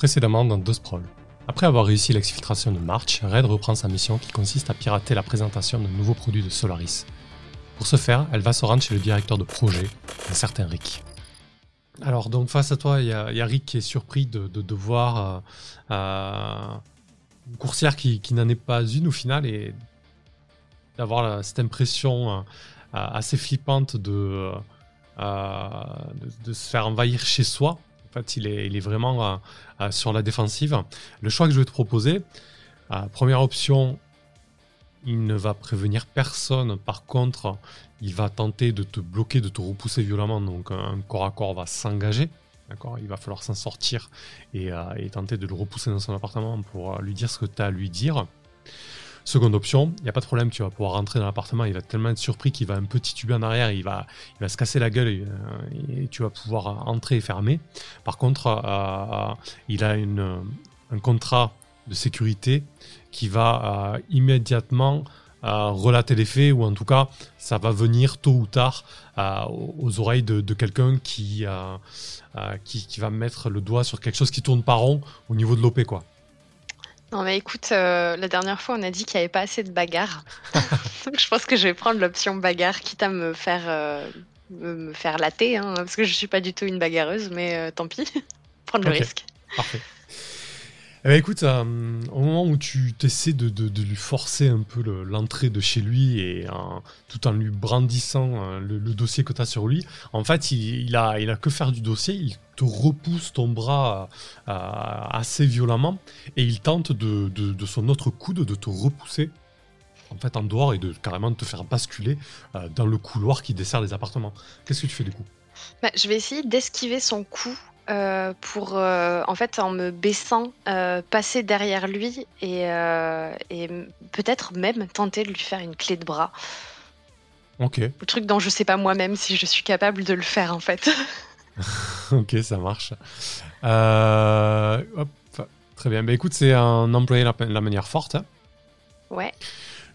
Précédemment dans Deux Sprawl. Après avoir réussi l'exfiltration de March, Red reprend sa mission qui consiste à pirater la présentation d'un nouveau produit de Solaris. Pour ce faire, elle va se rendre chez le directeur de projet, un certain Rick. Alors donc face à toi, il y, a Rick qui est surpris de, voir euh, euh, une coursière qui, n'en est pas une au final et d'avoir cette impression euh, assez flippante de, de, se faire envahir chez soi en fait, il est, il est vraiment euh, euh, sur la défensive. Le choix que je vais te proposer, euh, première option, il ne va prévenir personne. Par contre, il va tenter de te bloquer, de te repousser violemment. Donc un corps à corps va s'engager. D'accord? Il va falloir s'en sortir et, et, tenter de le repousser dans son appartement pour lui dire ce que tu as à lui dire. Seconde option, il n'y a pas de problème, tu vas pouvoir rentrer dans l'appartement, il va tellement être surpris qu'il va un petit tube en arrière, il va, il va se casser la gueule et, euh, tu vas pouvoir entrer et fermer. Par contre, euh, euh, il a une, un contrat de sécurité qui va immédiatement relater les faits, ou en tout cas, ça va venir tôt ou tard aux oreilles de, quelqu'un qui, qui, qui, va mettre le doigt sur quelque chose qui tourne pas rond au niveau de l'OP. quoi. Non mais écoute, euh, la dernière fois on a dit qu'il n'y avait pas assez de bagarre. Donc je pense que je vais prendre l'option bagarre, quitte à me faire, euh, me faire latter, hein, parce que je suis pas du tout une bagarreuse, mais euh, tant pis, prendre le risque. Parfait. Eh ben, écoute, au moment où tu essaies de, de, lui forcer un peu l'entrée de chez lui et tout en lui brandissant le, dossier que tu as sur lui, en fait, il, il, a, il a que faire du dossier, il te repousse ton bras euh, assez violemment et il tente de, de, son autre coude de te repousser en fait en dehors et de carrément te faire basculer euh, dans le couloir qui dessert les appartements. Qu'est-ce que tu fais du coup? Bah, Je vais essayer d'esquiver son coup euh, pour, en fait, en me baissant, passer derrière lui et, et peut-être même tenter de lui faire une clé de bras. Ok. Le truc dont je sais pas moi-même si je suis capable de le faire en fait. ok, ça marche. Euh, très bien. Bah, écoute, c'est un employer la, la manière forte. Hein. Ouais.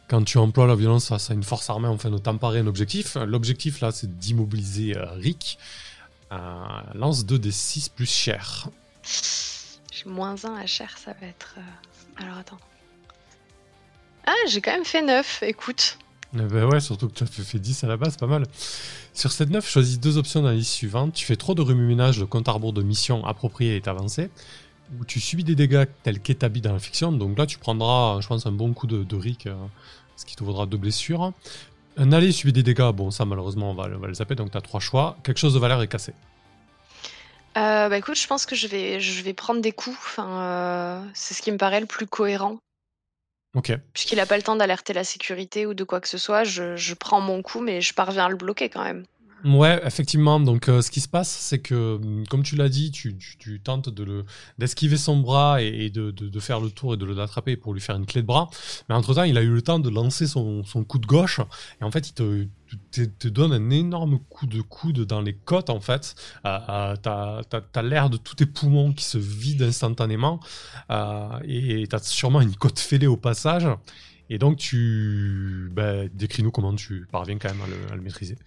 Quand tu emploies la violence face à une force armée, enfin, de t'emparer un objectif. L'objectif là, c'est d'immobiliser euh, Rick. Euh, lance 2 des 6 plus cher. J'ai moins 1 à cher, ça va être. Alors attends. Ah, j'ai quand même fait 9, écoute. Bah ouais, surtout que tu as fait 10 à la base, pas mal. Sur cette 9, choisis deux options dans la liste suivante. Tu fais trop de remue-ménage, le compte à rebours de mission approprié est avancé. Ou tu subis des dégâts tels qu'établis dans la fiction. Donc là, tu prendras, je pense, un bon coup de, de Rick, euh, ce qui te vaudra deux blessures. Un aller subit des dégâts, bon, ça malheureusement, on va, le zapper, donc tu as trois choix. Quelque chose de valeur est cassé. Euh, bah écoute, je pense que je vais, je vais prendre des coups. Enfin, euh, c'est ce qui me paraît le plus cohérent. Puisqu'il n'a pas le temps d'alerter la sécurité ou de quoi que ce soit, je, prends mon coup, mais je parviens à le bloquer quand même. Ouais, effectivement. Donc, euh, ce qui se passe, c'est que, hum, comme tu l'as dit, tu, tentes de le d'esquiver son bras et, de, faire le tour et de l'attraper pour lui faire une clé de bras. Mais entre temps, il a eu le temps de lancer son, coup de gauche. Et en fait, il te, donne un énorme coup de coude dans les côtes, en fait. Euh, euh t'as as, l'air de tous tes poumons qui se vident instantanément. Euh, et t'as sûrement une côte fêlée au passage. Et donc, tu. Bah, décris-nous comment tu parviens quand même à le maîtriser.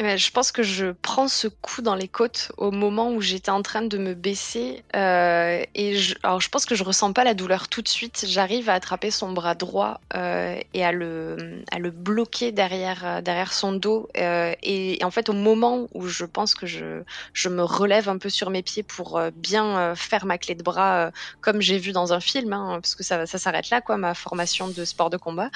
Eh ben, je pense que je prends ce coup dans les côtes au moment où j'étais en train de me baisser. Euh, et je, alors, je pense que je ressens pas la douleur tout de suite. J'arrive à attraper son bras droit euh, et à le, à le bloquer derrière, euh, derrière son dos. Et, en fait, au moment où je pense que je, je me relève un peu sur mes pieds pour bien faire ma clé de bras, comme j'ai vu dans un film, hein, parce que ça, ça s'arrête là, quoi, ma formation de sport de combat,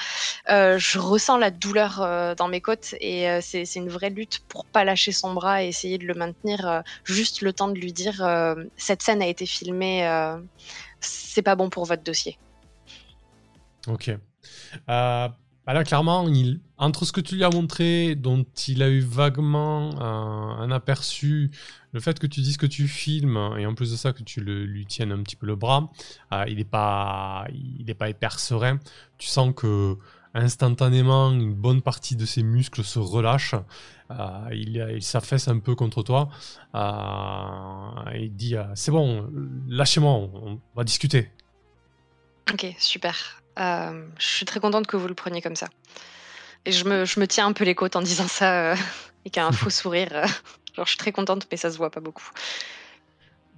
je ressens la douleur dans mes côtes et c'est une vraie lutte pour pas lâcher son bras et essayer de le maintenir, euh, juste le temps de lui dire euh, cette scène a été filmée, euh, c'est pas bon pour votre dossier. Ok. Bah là, clairement, il, entre ce que tu lui as montré, dont il a eu vaguement un aperçu, le fait que tu dises que tu filmes, et en plus de ça, que tu le, lui tiennes un petit peu le bras, il n'est pas, il est pas hyper serein. Tu sens que instantanément, une bonne partie de ses muscles se relâchent. Euh, il, il s'affaisse un peu contre toi. Euh, il dit euh, C'est bon, lâchez-moi, on, va discuter. Ok, super. je suis très contente que vous le preniez comme ça. Et je me, je me tiens un peu les côtes en disant ça et qu'il a un faux sourire. genre, je suis très contente, mais ça se voit pas beaucoup.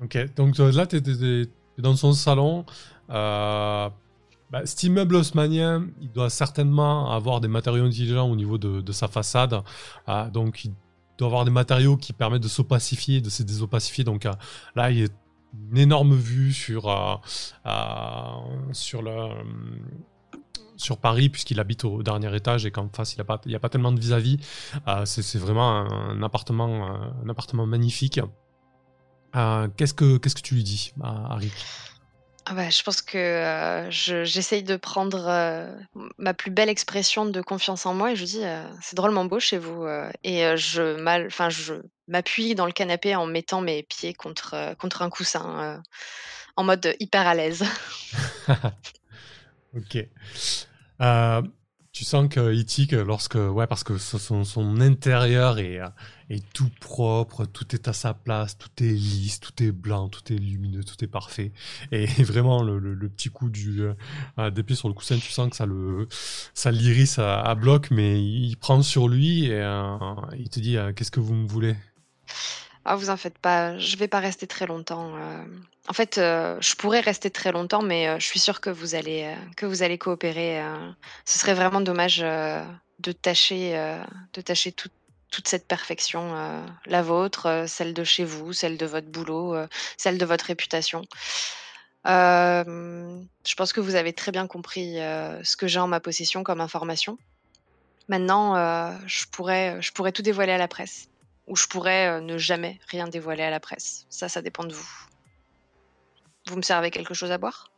Ok, donc là, tu dans son salon. Euh, bah, cet immeuble haussmanien, il doit certainement avoir des matériaux intelligents au niveau de, sa façade. Euh, donc, il doit avoir des matériaux qui permettent de s'opacifier, de se désopacifier. Donc, là, il y a une énorme vue sur, le sur Paris, puisqu'il habite au dernier étage et qu'en face, il n'y a, pas, tellement de vis-à-vis. Euh, c'est vraiment un, appartement, euh, un appartement magnifique. Euh, qu'est-ce, que, tu lui dis Rick ah bah, je pense que j'essaye de prendre ma plus belle expression de confiance en moi et je dis c'est drôlement beau chez vous et je mal enfin je m'appuie dans le canapé en mettant mes pieds contre contre un coussin en mode hyper à l'aise. Ok. Euh, tu sens qu'il tique lorsque, ouais, parce que son, intérieur est, euh, est tout propre, tout est à sa place, tout est lisse, tout est blanc, tout est lumineux, tout est parfait. Et vraiment, le, petit coup du euh, des pieds sur le coussin, tu sens que ça le ça l'iris à, bloc, mais il prend sur lui et il te dit qu'est-ce que vous me voulez? Ah, vous en faites pas, je vais pas rester très longtemps. Euh. En fait, euh, je pourrais rester très longtemps, mais euh, je suis sûre que vous allez, que vous allez coopérer. Ce serait vraiment dommage de tâcher, de tâcher toute cette perfection, la vôtre, celle de chez vous, celle de votre boulot, celle de votre réputation. je pense que vous avez très bien compris ce que j'ai en ma possession comme information. Maintenant, je pourrais, je pourrais tout dévoiler à la presse ou je pourrais euh, ne jamais rien dévoiler à la presse. Ça, ça dépend de vous. Vous me servez quelque chose à boire?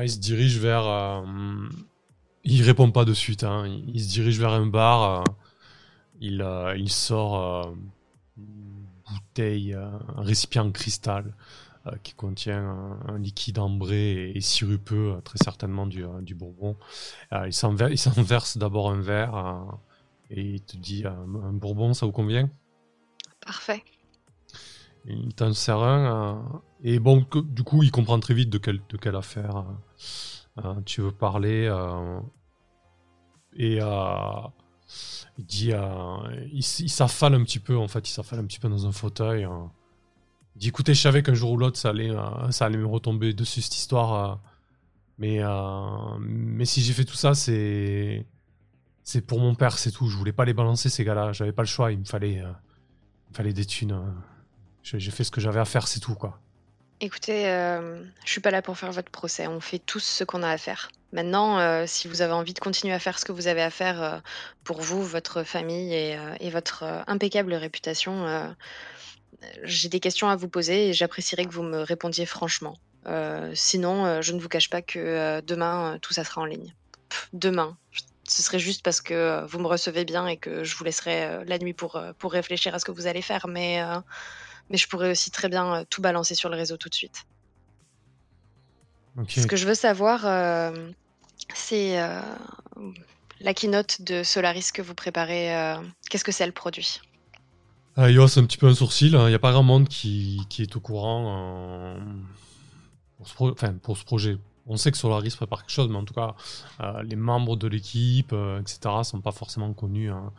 Il se dirige vers. Euh, il répond pas de suite. Hein. Il, se dirige vers un bar. Euh, il, il sort une bouteille, un récipient en cristal qui contient un, liquide ambré et, sirupeux, très certainement du, du bourbon. il s'en verse d'abord un verre et il te dit un, bourbon, ça vous convient? Parfait. Il t'en sert un. Euh, et bon, du coup, il comprend très vite de, quelle, de quelle affaire euh, euh, tu veux parler. et il dit. il, s'affale un petit peu, en fait. Il s'affale un petit peu dans un fauteuil. il dit écoutez, je savais qu'un jour ou l'autre, ça, allait, ça allait me retomber dessus, cette histoire. mais, mais si j'ai fait tout ça, c'est c'est pour mon père, c'est tout. Je voulais pas les balancer ces gars-là. J'avais pas le choix. Il me fallait, euh, il fallait des thunes. J'ai fait ce que j'avais à faire, c'est tout quoi. Écoutez, euh, je suis pas là pour faire votre procès. On fait tous ce qu'on a à faire. Maintenant, euh, si vous avez envie de continuer à faire ce que vous avez à faire pour vous, votre famille et votre impeccable réputation, j'ai des questions à vous poser et j'apprécierais que vous me répondiez franchement. sinon, je ne vous cache pas que demain, tout ça sera en ligne. demain, ce serait juste parce que euh, vous me recevez bien et que je vous laisserai euh, la nuit pour, euh, pour réfléchir à ce que vous allez faire, mais, mais je pourrais aussi très bien tout balancer sur le réseau tout de suite. Ce que je veux savoir, c'est la keynote de Solaris que vous préparez. Qu'est-ce que c'est le produit? Il hausse un petit peu un sourcil. Hein. Il n'y a pas grand monde qui, qui est au courant pour, ce enfin, pour ce projet on sait que Solaris prépare quelque chose, mais en tout cas, euh, les membres de l'équipe, euh, etc., ne sont pas forcément connus hein,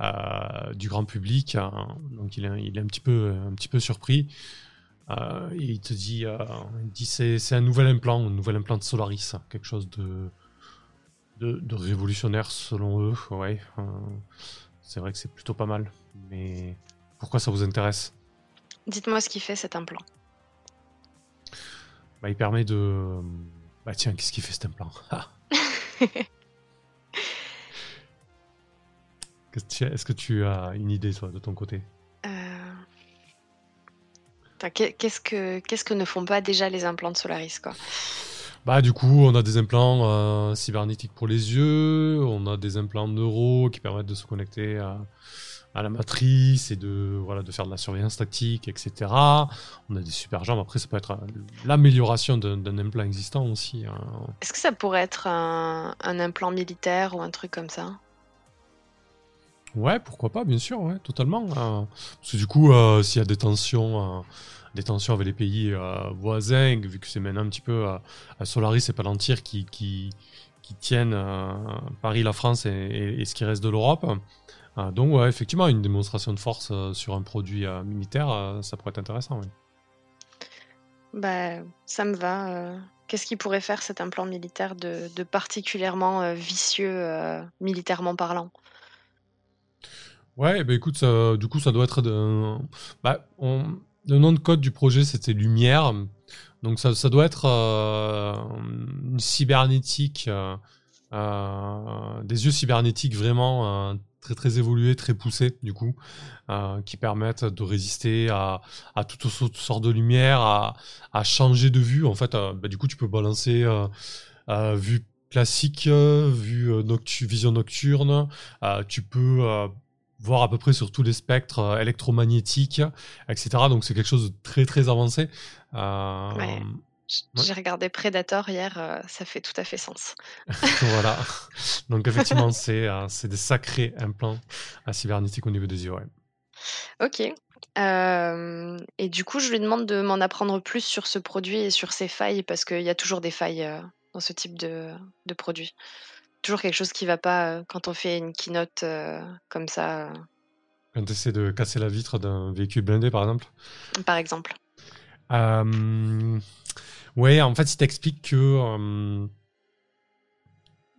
euh, du grand public. Hein. donc il est, un, petit peu, un petit peu surpris. il te dit, dit c'est, un nouvel implant, un nouvel implant de Solaris, quelque chose de, de, révolutionnaire selon eux. Ouais, c'est vrai que c'est plutôt pas mal. Mais pourquoi ça vous intéresse? Dites-moi ce qui fait cet implant. Bah, il permet de. Bah tiens, qu'est-ce qu'il fait cet implant ah. Est-ce que tu as une idée, toi, de ton côté? Euh... Qu'est-ce que qu'est-ce que ne font pas déjà les implants de Solaris, quoi? Bah, du coup, on a des implants euh, cybernétiques pour les yeux, on a des implants neuro qui permettent de se connecter à, à la matrice et de, voilà, de faire de la surveillance tactique, etc. On a des super jambes. Après, ça peut être euh, l'amélioration d'un implant existant aussi. Hein. Est-ce que ça pourrait être un, implant militaire ou un truc comme ça? Ouais, pourquoi pas, bien sûr, ouais, totalement. Hein. Parce que du coup, euh, s'il y a des tensions, euh, des tensions avec les pays voisins, vu que c'est maintenant un petit peu à Solaris et Palantir qui, qui, qui tiennent Paris, la France et ce qui reste de l'Europe, donc, ouais, effectivement, une démonstration de force euh, sur un produit euh, militaire, euh, ça pourrait être intéressant. Oui. bah, ça me va. Qu'est-ce qui pourrait faire cet implant militaire de, particulièrement vicieux militairement parlant? Ouais, bah écoute, du coup, ça doit être. De, bah, le nom de code du projet, c'était Lumière. Donc, ça, ça doit être une cybernétique, des yeux cybernétiques vraiment très très très poussés du coup, euh, qui permettent de résister à, toutes sortes de lumière, à, changer de vue. En fait, euh, bah, du coup, tu peux balancer euh, vue classique, vue vision nocturne. tu peux voir à peu près sur tous les spectres électromagnétiques, etc. Donc c'est quelque chose de très très avancé. J'ai regardé Predator hier, euh, ça fait tout à fait sens. voilà. Donc effectivement, euh, c'est des sacrés implants à cybernétique au niveau des yeux. Ok. Euh, et du coup, je lui demande de m'en apprendre plus sur ce produit et sur ses failles, parce qu'il y a toujours des failles dans ce type de, de, produit. Toujours quelque chose qui ne va pas quand on fait une keynote comme ça. Quand tu essaies de casser la vitre d'un véhicule blindé, par exemple Par exemple. Ouais, en fait, il t'explique que euh,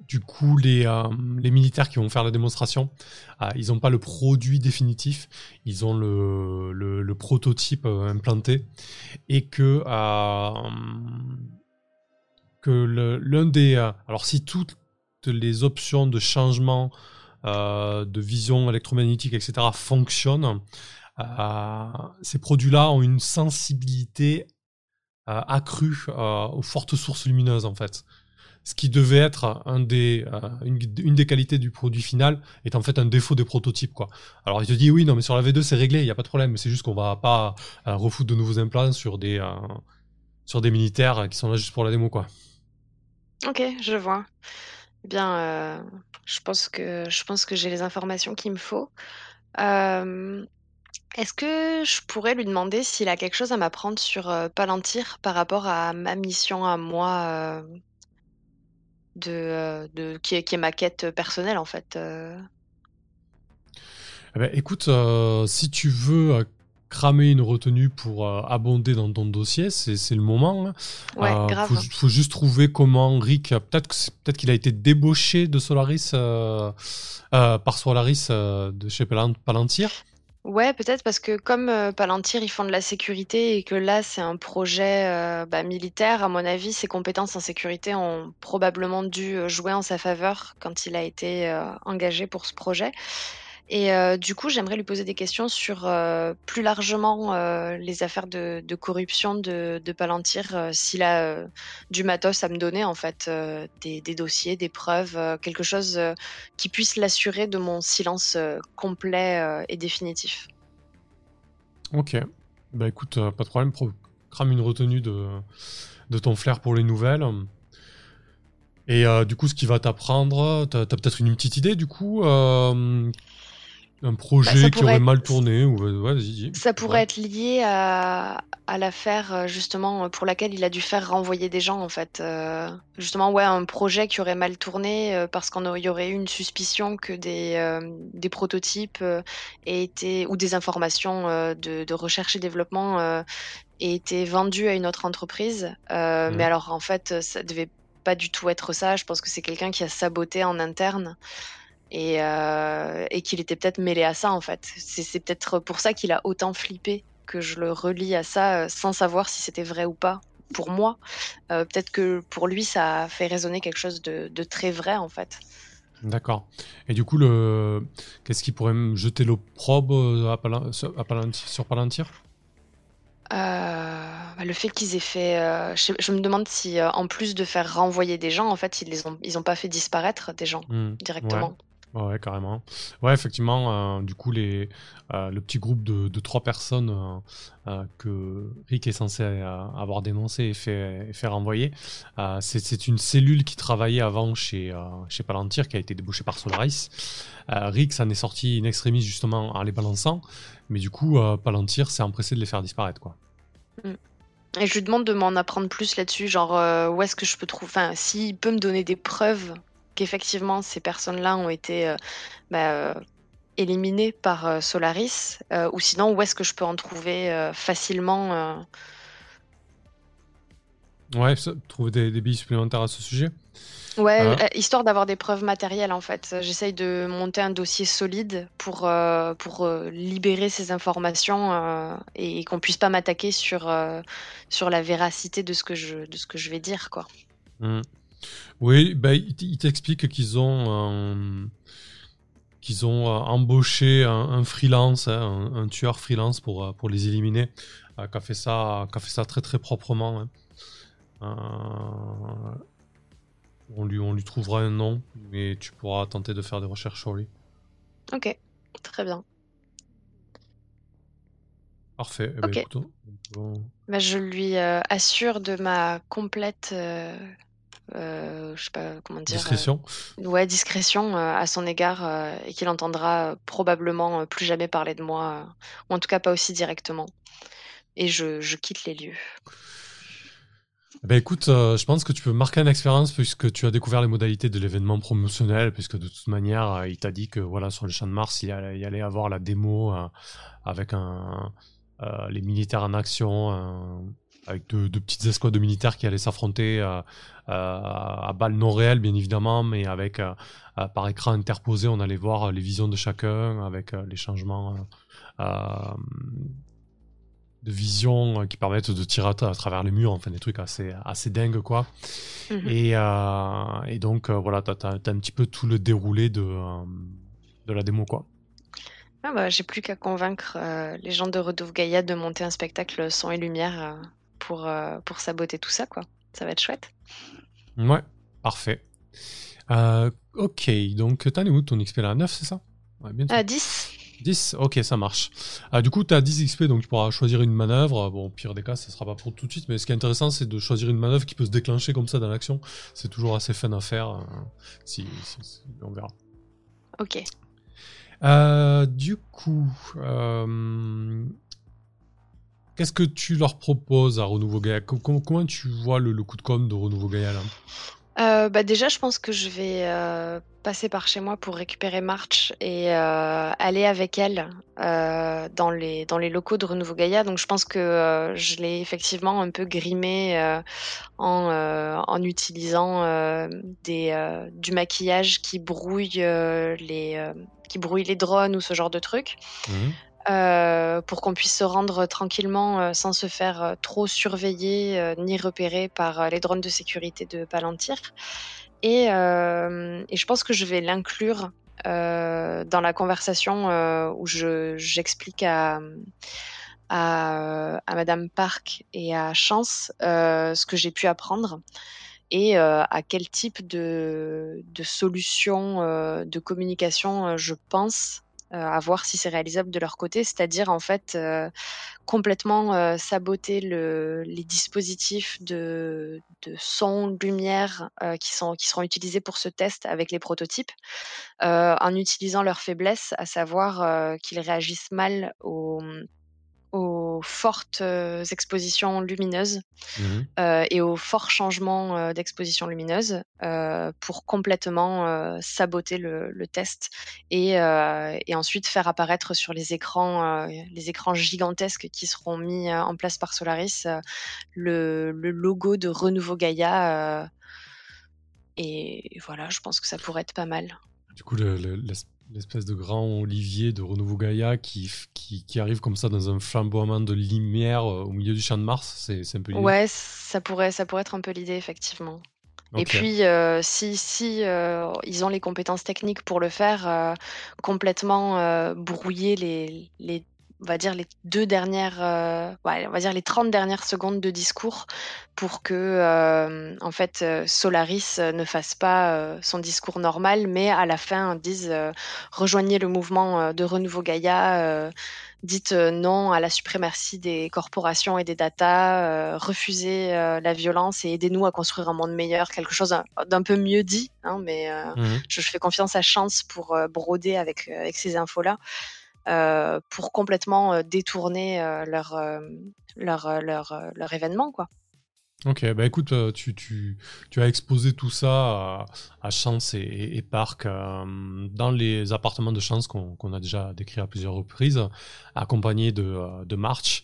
du coup, les, euh, les, militaires qui vont faire la démonstration, euh, ils n'ont pas le produit définitif, ils ont le, le, prototype implanté et que, que l'un des... alors si toutes les options de changement de vision électromagnétique, etc., fonctionnent, ces produits-là ont une sensibilité euh, accru euh, aux fortes sources lumineuses en fait. Ce qui devait être euh, une, des qualités du produit final est en fait un défaut des prototypes. Quoi. Alors il te dit oui, non, mais sur la V2 c'est réglé, il n'y a pas de problème, mais c'est juste qu'on va pas refoutre de nouveaux implants sur des, sur des militaires qui sont là juste pour la démo. Quoi. Ok, je vois. Eh bien, je pense que je pense que j'ai les informations qu'il me faut. Est-ce que je pourrais lui demander s'il a quelque chose à m'apprendre sur, euh, Palantir par rapport à ma mission à moi, euh, de, euh, de qui est qui est ma quête, personnelle en fait, Eh ben, écoute, si tu veux, cramer une retenue pour, abonder dans ton dossier, c'est le moment, hein. Ouais, grave. faut juste trouver comment Rick peut-être peut-être qu'il a été débauché de Solaris, par Solaris, de chez Palantir? Ouais, peut-être parce que comme, euh, Palantir, ils font de la sécurité et que là, c'est un projet, euh, bah, militaire, à mon avis, ses compétences en sécurité ont probablement dû, euh, jouer en sa faveur quand il a été, engagé pour ce projet. Et euh, du coup, j'aimerais lui poser des questions sur euh, plus largement euh, les affaires de, corruption de, Palantir, s'il a du matos à me donner, en fait, des, dossiers, des preuves, quelque chose qui puisse l'assurer de mon silence complet et définitif. Ok. Bah écoute, pas de problème, crame une retenue de, ton flair pour les nouvelles. Et du coup, ce qui va t'apprendre, t'as as, peut-être une petite idée du coup un projet bah, qui aurait mal tourné ou ouais, Ça pourrait être lié à, à l'affaire euh, justement pour laquelle il a dû faire renvoyer des gens en fait. Euh, justement ouais un projet qui aurait mal tourné euh, parce qu'on y aurait eu une suspicion que des, des prototypes aient été ou des informations de, de, recherche et développement aient été vendues à une autre entreprise. Mais mmh. alors en fait ça devait pas du tout être ça. Je pense que c'est quelqu'un qui a saboté en interne et, euh, et qu'il était peut-être mêlé à ça en fait. C'est peut-être pour ça qu'il a autant flippé que je le relis à ça euh, sans savoir si c'était vrai ou pas. Pour moi, euh, peut-être que pour lui, ça a fait résonner quelque chose de, très vrai en fait. D'accord. Et du coup, le... qu'est-ce qui pourrait me jeter l'opprobre à sur Palantir? Bah, le fait qu'ils aient fait, je, me demande si en plus de faire renvoyer des gens, en fait, ils les ont, ils ont pas fait disparaître des gens mmh. directement. Ouais, carrément. Ouais, effectivement, euh, du coup, euh, le petit groupe de, trois personnes euh, que Rick est censé avoir dénoncé et fait, renvoyer, c'est une cellule qui travaillait avant chez, Palantir, qui a été débouchée par Solaris. Rick s'en est sorti in extremis justement en les balançant, mais du coup, Palantir s'est empressé de les faire disparaître, quoi. Mm. Et je lui demande de m'en apprendre plus là-dessus, genre où est-ce que je peux trouver, enfin, s'il peut me donner des preuves qu'effectivement ces personnes-là ont été euh, bah, euh, éliminées par euh, Solaris, ou sinon où est-ce que je peux en trouver facilement Ouais, trouver des, des billes supplémentaires à ce sujet. Ouais, euh, histoire d'avoir des preuves matérielles en fait. J'essaye de monter un dossier solide pour, euh, pour libérer ces informations et qu'on puisse pas m'attaquer sur, sur la véracité de ce que je, de ce que je vais dire quoi. Mmh. Oui, bah, il t'explique qu'ils ont qu'ils ont embauché un, freelance, hein, un, tueur freelance pour, pour les éliminer, qui a fait ça, qui a fait ça très très proprement. Hein. On lui, on lui trouvera un nom, mais tu pourras tenter de faire des recherches sur lui. Ok, très bien. Parfait. Eh ben, bah, je lui euh, assure de ma complète, euh, euh, je sais pas comment dire. Discrétion. ouais, discrétion à son égard et qu'il entendra probablement plus jamais parler de moi, ou en tout cas pas aussi directement. Et je, je quitte les lieux. Ben écoute, euh, je pense que tu peux marquer une expérience puisque tu as découvert les modalités de l'événement promotionnel, puisque de toute manière, euh, il t'a dit que voilà sur le champ de Mars, il allait, y allait avoir la démo euh, avec un, les militaires en action, avec deux, petites escouades de militaires qui allaient s'affronter à balles non réelles, bien évidemment, mais avec par écran interposé, on allait voir les visions de chacun, avec les changements de vision euh, qui permettent de tirer à, travers les murs, enfin des trucs assez, assez dingues quoi. Mhm. Et, euh, et, donc euh, voilà, tu as, un petit peu tout le déroulé de, de la démo quoi. Ah bah, J'ai plus qu'à convaincre les gens de Redouve Gaïa de monter un spectacle son et lumière pour, pour saboter tout ça quoi. Ça va être chouette. Ouais, parfait. ok, donc t'as où ton XP là? 9 c'est ça? Ouais, bientôt. 10. 10 Ok, ça marche. Ah, du coup, tu as 10 XP, donc tu pourras choisir une manœuvre. Bon, au pire des cas, ça sera pas pour tout de suite, mais ce qui est intéressant, c'est de choisir une manœuvre qui peut se déclencher comme ça dans l'action. C'est toujours assez fun à faire. Euh, si, on verra. Ok. Euh, du coup, euh, qu'est-ce que tu leur proposes à Renouveau Gaia comment, tu vois le, le, coup de com de Renouveau Gaia là? Euh, bah, déjà, je pense que je vais, euh, passer par chez moi pour récupérer March et euh, aller avec elle, dans les dans les locaux de Renouveau Gaïa. Donc je pense que, je l'ai effectivement un peu grimé en, en utilisant, des, du maquillage qui brouille, les, qui brouille les drones ou ce genre de trucs. Mmh euh, pour qu'on puisse se rendre tranquillement euh, sans se faire euh, trop surveiller ni repérer par les drones de sécurité de Palantir. Et, et je pense que je vais l'inclure dans la conversation où j'explique à, à, à, Madame Park et à Chance ce que j'ai pu apprendre et à quel type de, de solution de communication je pense euh, à voir si c'est réalisable de leur côté, c'est-à-dire en fait euh, complètement euh, saboter le, les dispositifs de, de son, lumière qui, qui seront utilisés pour ce test avec les prototypes, en utilisant leurs faiblesses, à savoir qu'ils réagissent mal aux aux fortes euh, expositions lumineuses mmh euh, et aux forts changements euh, d'exposition lumineuse pour complètement saboter le, test et, et, ensuite faire apparaître sur les écrans, les écrans gigantesques qui seront mis en place par Solaris le, le, logo de Renouveau Gaïa. et voilà, je pense que ça pourrait être pas mal. Du coup, le, l'espèce de grand olivier de Renouveau Gaïa qui, qui, arrive comme ça dans un flamboiement de lumière euh, au milieu du champ de Mars, c'est un peu l'idée. Ouais, ça pourrait, ça pourrait être un peu l'idée, effectivement. Et puis, euh, si, si euh, ils ont les compétences techniques pour le faire, complètement brouiller les, les on va dire les deux dernières, euh, on va dire les 30 dernières secondes de discours pour que, euh, en fait, euh, Solaris ne fasse pas son discours normal, mais à la fin dise rejoignez le mouvement de renouveau Gaïa, dites non à la suprématie des corporations et des data, refusez la violence et aidez-nous à construire un monde meilleur, quelque chose d'un peu mieux dit, hein, mais mmh je, fais confiance à Chance pour broder avec, avec ces infos-là. Euh, pour complètement euh, détourner euh, leur, leur, leur, événement. Quoi. Ok, bah écoute, tu, tu, tu, as exposé tout ça à, Chance et, et Parc dans les appartements de Chance qu'on a déjà décrit à plusieurs reprises, accompagné de, de March.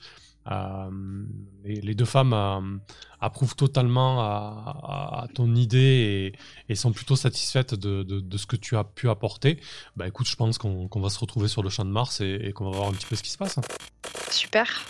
Les, deux femmes approuvent totalement à, ton idée et, sont plutôt satisfaites de, ce que tu as pu apporter. Bah écoute, je pense qu'on va se retrouver sur le champ de Mars et, et qu'on va voir un petit peu ce qui se passe. Super.